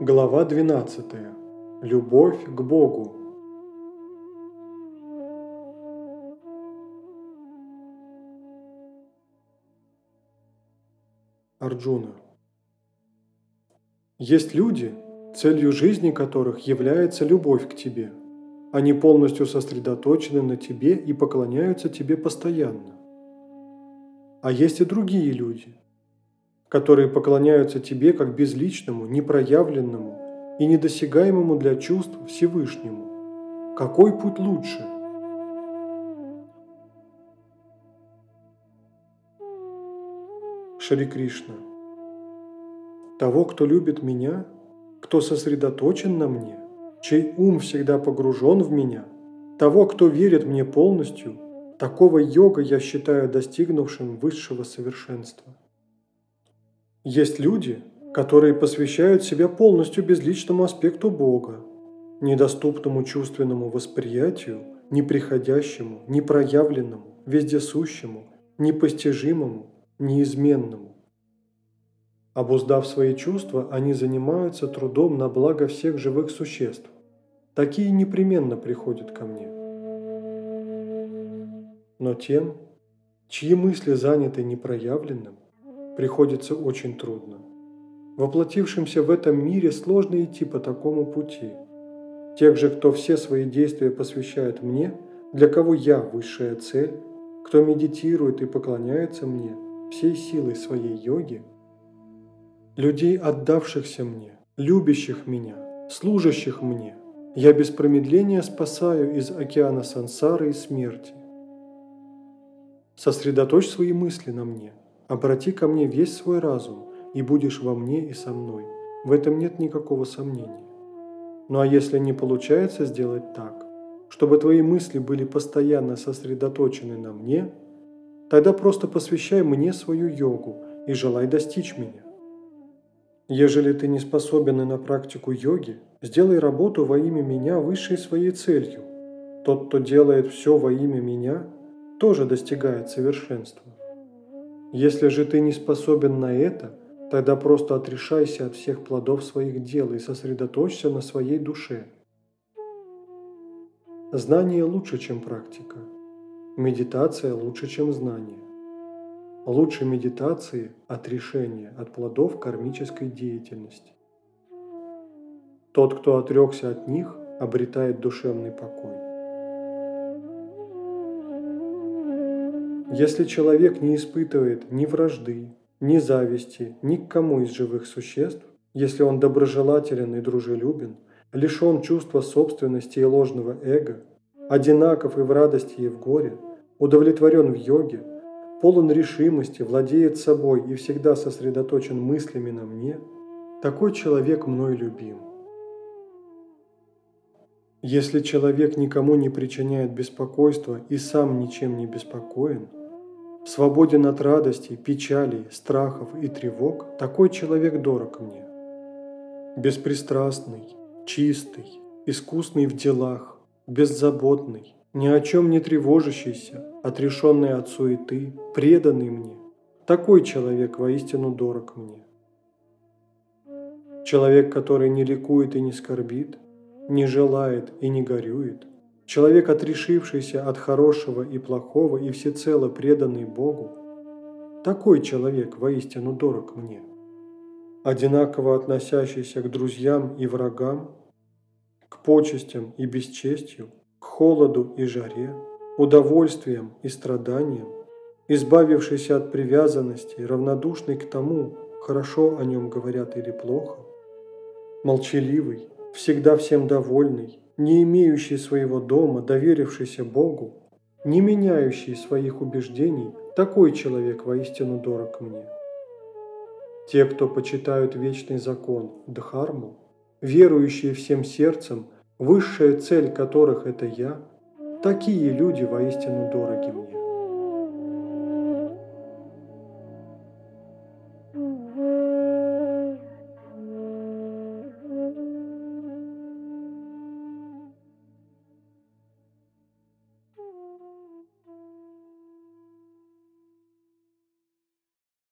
Глава 12. Любовь к Богу. Арджуна. Есть люди, целью жизни которых является любовь к тебе. Они полностью сосредоточены на тебе и поклоняются тебе постоянно. А есть и другие люди – которые поклоняются Тебе как безличному, непроявленному и недосягаемому для чувств Всевышнему. Какой путь лучше? Шри Кришна. Того, кто любит меня, кто сосредоточен на мне, чей ум всегда погружен в меня, того, кто верит мне полностью, такого йога я считаю достигнувшим высшего совершенства. Есть люди, которые посвящают себя полностью безличному аспекту Бога, недоступному чувственному восприятию, неприходящему, непроявленному, вездесущему, непостижимому, неизменному. Обуздав свои чувства, они занимаются трудом на благо всех живых существ. Такие непременно приходят ко мне. Но тем, чьи мысли заняты непроявленным, приходится очень трудно. Воплотившимся в этом мире сложно идти по такому пути. Тех же, кто все свои действия посвящает мне, для кого я высшая цель, кто медитирует и поклоняется мне всей силой своей йоги, людей, отдавшихся мне, любящих меня, служащих мне, я без промедления спасаю из океана сансары и смерти. Сосредоточь свои мысли на мне – Обрати ко мне весь свой разум, и будешь во мне и со мной. В этом нет никакого сомнения. Ну а если не получается сделать так, чтобы твои мысли были постоянно сосредоточены на мне, тогда просто посвящай мне свою йогу и желай достичь меня. Ежели ты не способен и на практику йоги, сделай работу во имя меня высшей своей целью. Тот, кто делает все во имя меня, тоже достигает совершенства. Если же ты не способен на это, тогда просто отрешайся от всех плодов своих дел и сосредоточься на своей душе. Знание лучше, чем практика. Медитация лучше, чем знание. Лучше медитации – отрешение от плодов кармической деятельности. Тот, кто отрекся от них, обретает душевный покой. Если человек не испытывает ни вражды, ни зависти ни к кому из живых существ, если он доброжелателен и дружелюбен, лишен чувства собственности и ложного эго, одинаков и в радости, и в горе, удовлетворен в йоге, полон решимости, владеет собой и всегда сосредоточен мыслями на мне, такой человек мной любим. Если человек никому не причиняет беспокойства и сам ничем не беспокоен – свободен от радости, печали, страхов и тревог, такой человек дорог мне. Беспристрастный, чистый, искусный в делах, беззаботный, ни о чем не тревожащийся, отрешенный от суеты, преданный мне, такой человек воистину дорог мне. Человек, который не ликует и не скорбит, не желает и не горюет, Человек, отрешившийся от хорошего и плохого и всецело преданный Богу, такой человек воистину дорог мне. Одинаково относящийся к друзьям и врагам, к почестям и бесчестью, к холоду и жаре, удовольствиям и страданиям, избавившийся от привязанности, равнодушный к тому, хорошо о нем говорят или плохо, молчаливый, всегда всем довольный, не имеющий своего дома, доверившийся Богу, не меняющий своих убеждений, такой человек воистину дорог мне. Те, кто почитают вечный закон Дхарму, верующие всем сердцем, высшая цель которых – это я, такие люди воистину дороги мне.